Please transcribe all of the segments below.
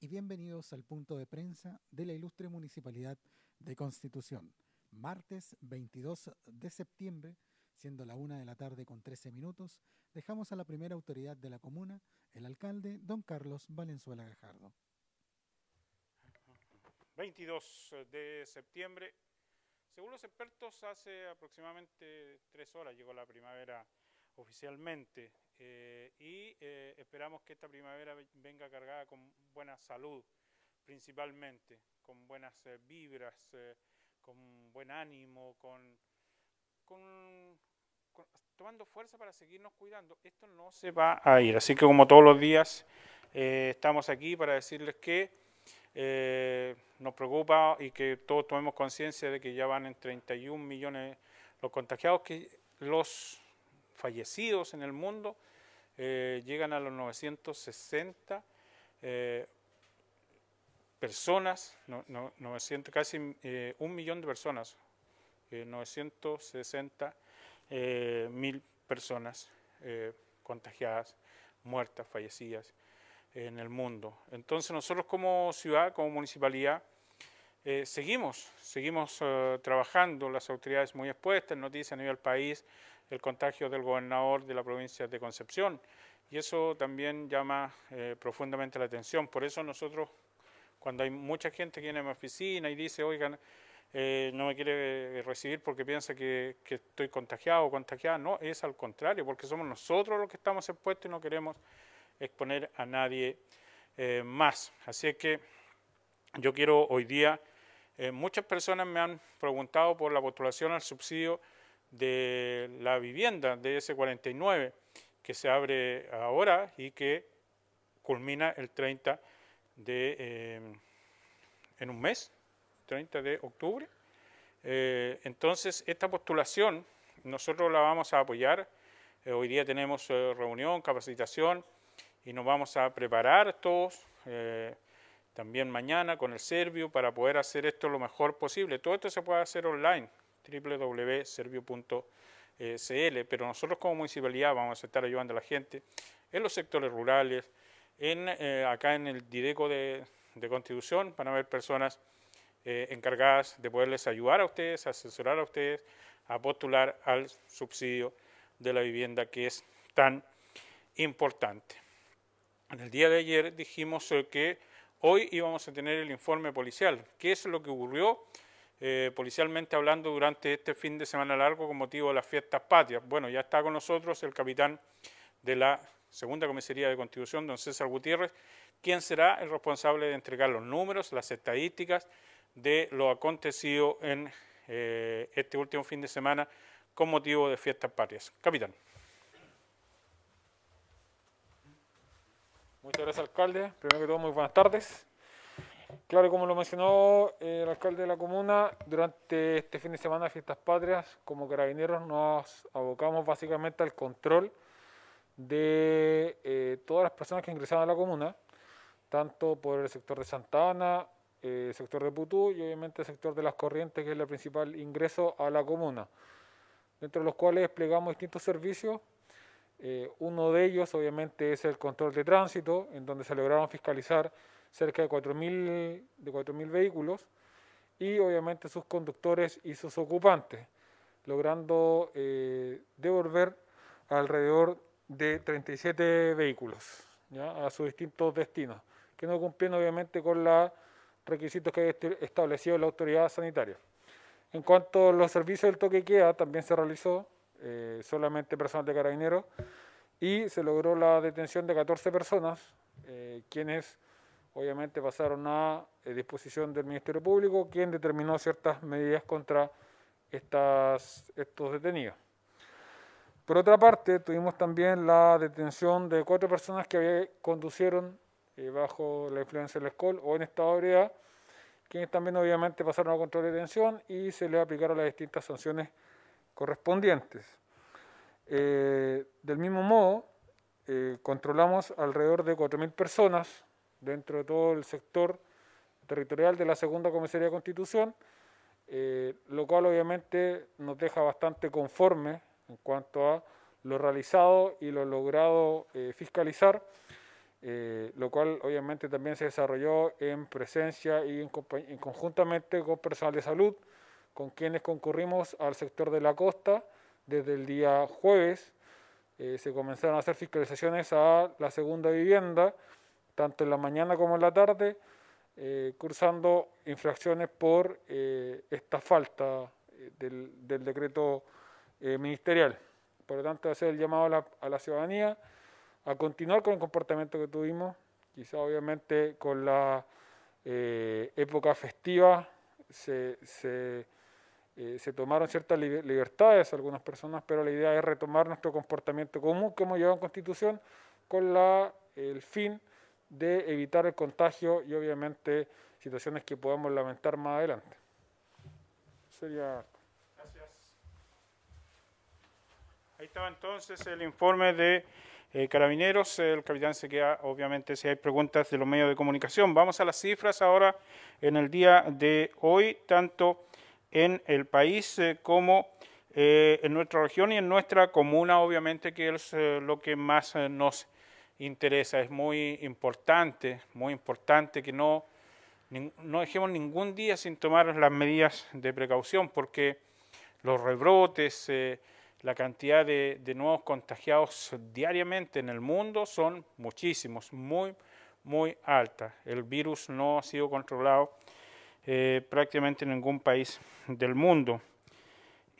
y bienvenidos al punto de prensa de la ilustre Municipalidad de Constitución. Martes 22 de septiembre, siendo la una de la tarde con 13 minutos, dejamos a la primera autoridad de la comuna, el alcalde don Carlos Valenzuela Gajardo. 22 de septiembre. Según los expertos, hace aproximadamente tres horas llegó la primavera oficialmente eh, y eh, esperamos que esta primavera venga cargada con buena salud, principalmente, con buenas eh, vibras, con buen ánimo, con, tomando fuerza para seguirnos cuidando. Esto no se va a ir, así que como todos los días estamos aquí para decirles que nos preocupa y que todos tomemos conciencia de que ya van en 31 millones los contagiados, que los fallecidos en el mundo eh, llegan a los 960 eh, personas, 900, casi eh, un millón de personas, 960 mil personas contagiadas, muertas, fallecidas en el mundo. Entonces nosotros como ciudad, como municipalidad, seguimos, seguimos trabajando, las autoridades muy expuestas, noticias a nivel país, el contagio del gobernador de la provincia de Concepción. Y eso también llama eh, profundamente la atención. Por eso nosotros, cuando hay mucha gente que viene a mi oficina y dice, oigan, eh, no me quiere recibir porque piensa que, estoy contagiado o contagiada, no, es al contrario, porque somos nosotros los que estamos expuestos y no queremos exponer a nadie eh, más. Así que yo quiero hoy día, muchas personas me han preguntado por la postulación al subsidio de la vivienda de ese 49 que se abre ahora y que culmina el 30 de, eh, en un mes, 30 de octubre. Eh, entonces, esta postulación nosotros la vamos a apoyar. Eh, hoy día tenemos reunión, capacitación y nos vamos a preparar todos, también mañana con el Servio, para poder hacer esto lo mejor posible. Todo esto se puede hacer online www.servio.cl, pero nosotros como municipalidad vamos a estar ayudando a la gente en los sectores rurales, en, eh, acá en el Dideco de, Constitución van a haber personas eh, encargadas de poderles ayudar a ustedes, asesorar a ustedes a postular al subsidio de la vivienda que es tan importante. En el día de ayer dijimos eh, que hoy íbamos a tener el informe policial. ¿Qué es lo que ocurrió? Eh, policialmente hablando durante este fin de semana largo con motivo de las fiestas patrias. Bueno, ya está con nosotros el capitán de la Segunda Comisaría de Constitución, don César Gutiérrez, quien será el responsable de entregar los números, las estadísticas de lo acontecido en eh, este último fin de semana con motivo de fiestas patrias. Capitán. Muchas gracias, alcalde. Primero que todo, muy buenas tardes. Claro, como lo mencionó eh, el alcalde de la comuna, durante este fin de semana de Fiestas Patrias, como carabineros nos abocamos básicamente al control de eh, todas las personas que ingresaban a la comuna, tanto por el sector de Santa Ana, eh, el sector de Putú y obviamente el sector de las corrientes, que es el principal ingreso a la comuna, dentro de los cuales desplegamos distintos servicios. Uno de ellos obviamente es el control de tránsito, en donde se lograron fiscalizar cerca de 4.000 de vehículos y obviamente sus conductores y sus ocupantes, logrando eh, devolver alrededor de 37 vehículos ¿ya? a sus distintos destinos, que no cumplían obviamente con los requisitos que ha establecido la autoridad sanitaria. En cuanto a los servicios del toque queda, también se realizó eh, solamente personal de carabineros y se logró la detención de 14 personas, eh, quienes obviamente pasaron a eh, disposición del Ministerio Público, quien determinó ciertas medidas contra estas, estos detenidos. Por otra parte, tuvimos también la detención de cuatro personas que conducieron bajo la influencia del alcohol o en estado de ebriedad, quienes también obviamente pasaron a control de detención y se les aplicaron las distintas sanciones correspondientes. Eh, del mismo modo, controlamos alrededor de 4.000 personas dentro de todo el sector territorial de la segunda comisaría de Constitución, eh, lo cual obviamente nos deja bastante conforme en cuanto a lo realizado y lo logrado eh, fiscalizar eh, lo cual obviamente también se desarrolló en presencia y en, conjuntamente con personal de salud, con quienes concurrimos al sector de la costa desde el día jueves. Eh, se comenzaron a hacer fiscalizaciones a la segunda vivienda, tanto en la mañana como en la tarde, eh, cursando infracciones por esta falta del, decreto ministerial. Por lo tanto, hacer el llamado a la ciudadanía a continuar con el comportamiento que tuvimos, quizá obviamente con la eh, época festiva se, eh, se, tomaron ciertas libertades algunas personas, pero la idea es retomar nuestro comportamiento común que hemos llevado en Constitución con la, el fin de evitar el contagio y obviamente situaciones que podamos lamentar más adelante. Sería... Gracias. Ahí estaba entonces el informe de eh, carabineros, el capitán se queda, obviamente, si hay preguntas de los medios de comunicación. Vamos a las cifras ahora en el día de hoy, tanto en el país eh, como eh, en nuestra región y en nuestra comuna, obviamente, que es lo que más nos interesa. Es muy importante, muy importante que no, no dejemos ningún día sin tomar las medidas de precaución, porque los rebrotes, la cantidad de, nuevos contagiados diariamente en el mundo son muchísimos, muy, muy alta. El virus no ha sido controlado eh, prácticamente en ningún país del mundo.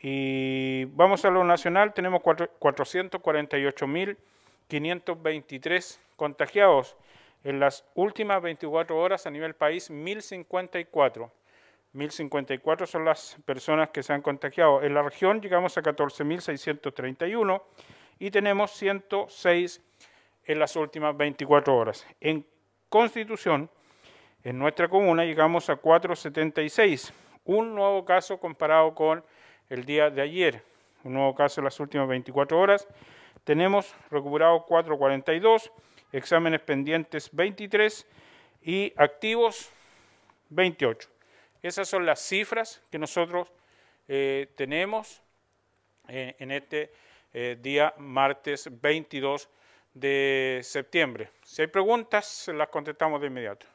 Y vamos a lo nacional, tenemos 448.523 contagiados. En las últimas 24 horas a nivel país, 1.054. 1.054 son las personas que se han contagiado. En la región llegamos a 14.631 y tenemos 106 en las últimas 24 horas. En Constitución, en nuestra comuna, llegamos a 476, un nuevo caso comparado con el día de ayer, un nuevo caso en las últimas 24 horas. Tenemos recuperado 442, exámenes pendientes 23 y activos 28. Esas son las cifras que nosotros eh, tenemos eh, en este eh, día martes 22 de septiembre. Si hay preguntas, las contestamos de inmediato.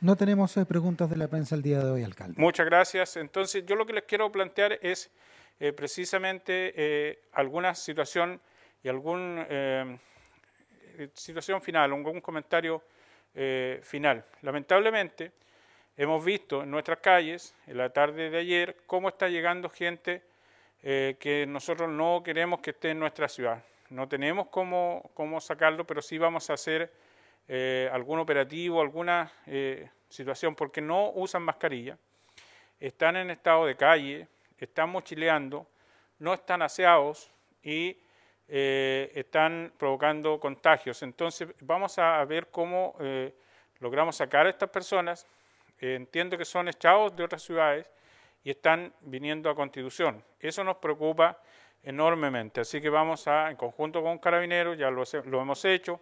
No tenemos preguntas de la prensa el día de hoy, alcalde. Muchas gracias. Entonces, yo lo que les quiero plantear es precisamente alguna situación y alguna situación final, algún comentario final. Lamentablemente, Hemos visto en nuestras calles, en la tarde de ayer, cómo está llegando gente eh, que nosotros no queremos que esté en nuestra ciudad. No tenemos cómo, cómo sacarlo, pero sí vamos a hacer eh, algún operativo, alguna eh, situación, porque no usan mascarilla, están en estado de calle, están mochileando, no están aseados y están provocando contagios. Entonces vamos a ver cómo logramos sacar a estas personas entiendo que son echados de otras ciudades y están viniendo a Constitución. Eso nos preocupa enormemente, así que vamos a, en conjunto con Carabineros, ya lo, hemos hecho,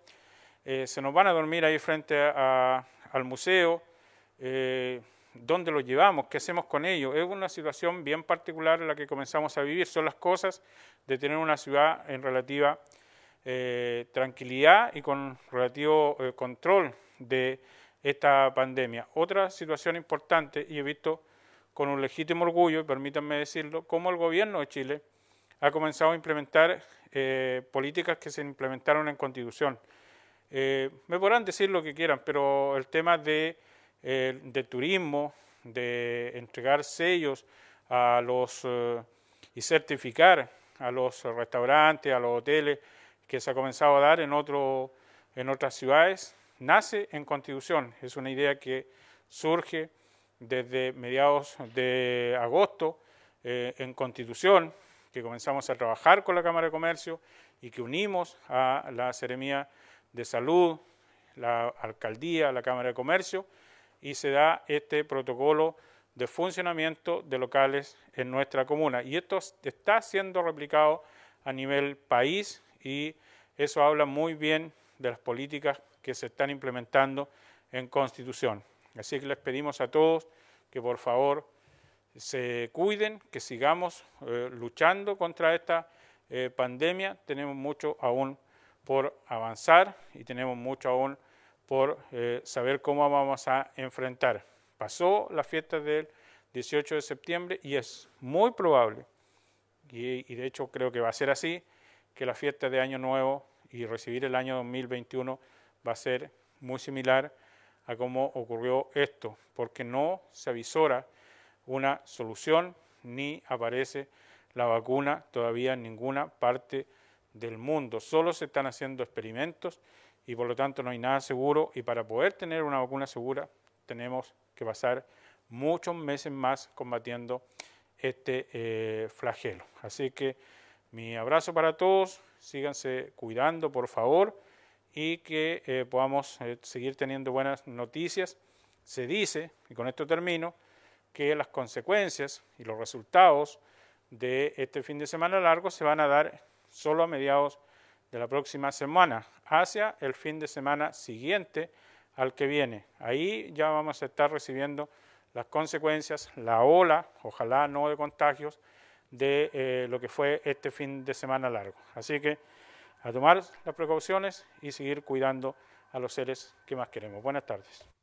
eh, se nos van a dormir ahí frente al museo, eh, ¿dónde los llevamos? ¿Qué hacemos con ellos? Es una situación bien particular en la que comenzamos a vivir, son las cosas de tener una ciudad en relativa eh, tranquilidad y con relativo control de esta pandemia. Otra situación importante, y he visto con un legítimo orgullo, permítanme decirlo, cómo el gobierno de Chile ha comenzado a implementar políticas que se implementaron en Constitución. Eh, me podrán decir lo que quieran, pero el tema de, eh, turismo, de entregar sellos a los y certificar a los restaurantes, a los hoteles que se ha comenzado a dar en, otro, en otras ciudades, nace en Constitución. Es una idea que surge desde mediados de agosto eh, en Constitución, que comenzamos a trabajar con la Cámara de Comercio y que unimos a la Seremía de Salud, la Alcaldía, la Cámara de Comercio, y se da este protocolo de funcionamiento de locales en nuestra comuna. Y esto está siendo replicado a nivel país y eso habla muy bien de las políticas que se están implementando en Constitución. Así que les pedimos a todos que por favor se cuiden, que sigamos eh, luchando contra esta eh, pandemia. Tenemos mucho aún por avanzar y tenemos mucho aún por eh, saber cómo vamos a enfrentar. Pasó la fiesta del 18 de septiembre y es muy probable, y, y de hecho creo que va a ser así, que la fiesta de Año Nuevo y recibir el año 2021 va a ser muy similar a cómo ocurrió esto, porque no se avisora una solución ni aparece la vacuna todavía en ninguna parte del mundo. Solo se están haciendo experimentos y por lo tanto no hay nada seguro y para poder tener una vacuna segura tenemos que pasar muchos meses más combatiendo este eh, flagelo. Así que mi abrazo para todos, síganse cuidando por favor y que eh, podamos eh, seguir teniendo buenas noticias. Se dice, y con esto termino, que las consecuencias y los resultados de este fin de semana largo se van a dar solo a mediados de la próxima semana, hacia el fin de semana siguiente al que viene. Ahí ya vamos a estar recibiendo las consecuencias, la ola, ojalá no de contagios, de eh, lo que fue este fin de semana largo. Así que a tomar las precauciones y seguir cuidando a los seres que más queremos. Buenas tardes.